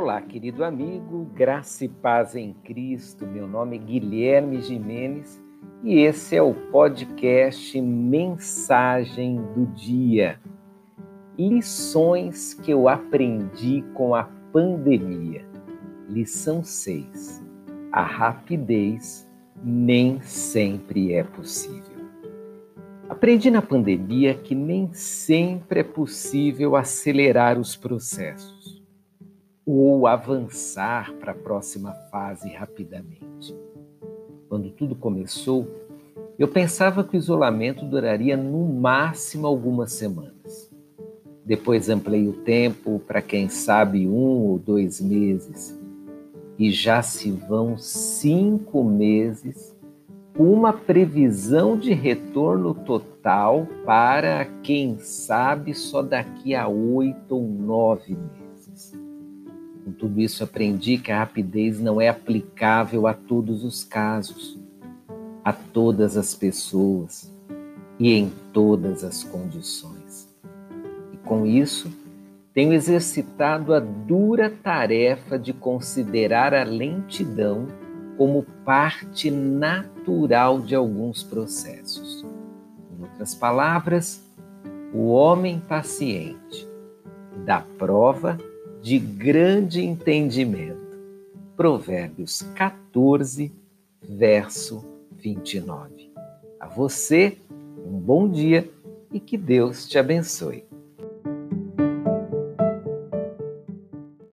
Olá, querido amigo, graça e paz em Cristo. Meu nome é Guilherme Jimenez e esse é o podcast Mensagem do Dia. Lições que eu aprendi com a pandemia. Lição 6. A rapidez nem sempre é possível. Aprendi na pandemia que nem sempre é possível acelerar os processos ou avançar para a próxima fase rapidamente. Quando tudo começou, eu pensava que o isolamento duraria no máximo algumas semanas. Depois ampliei o tempo para quem sabe um ou dois meses. E já se vão cinco meses com uma previsão de retorno total para quem sabe só daqui a oito ou nove meses. Com tudo isso, aprendi que a rapidez não é aplicável a todos os casos, a todas as pessoas e em todas as condições. E com isso, tenho exercitado a dura tarefa de considerar a lentidão como parte natural de alguns processos. Em outras palavras, o homem paciente dá prova de grande entendimento. Provérbios 14, verso 29. A você, um bom dia e que Deus te abençoe.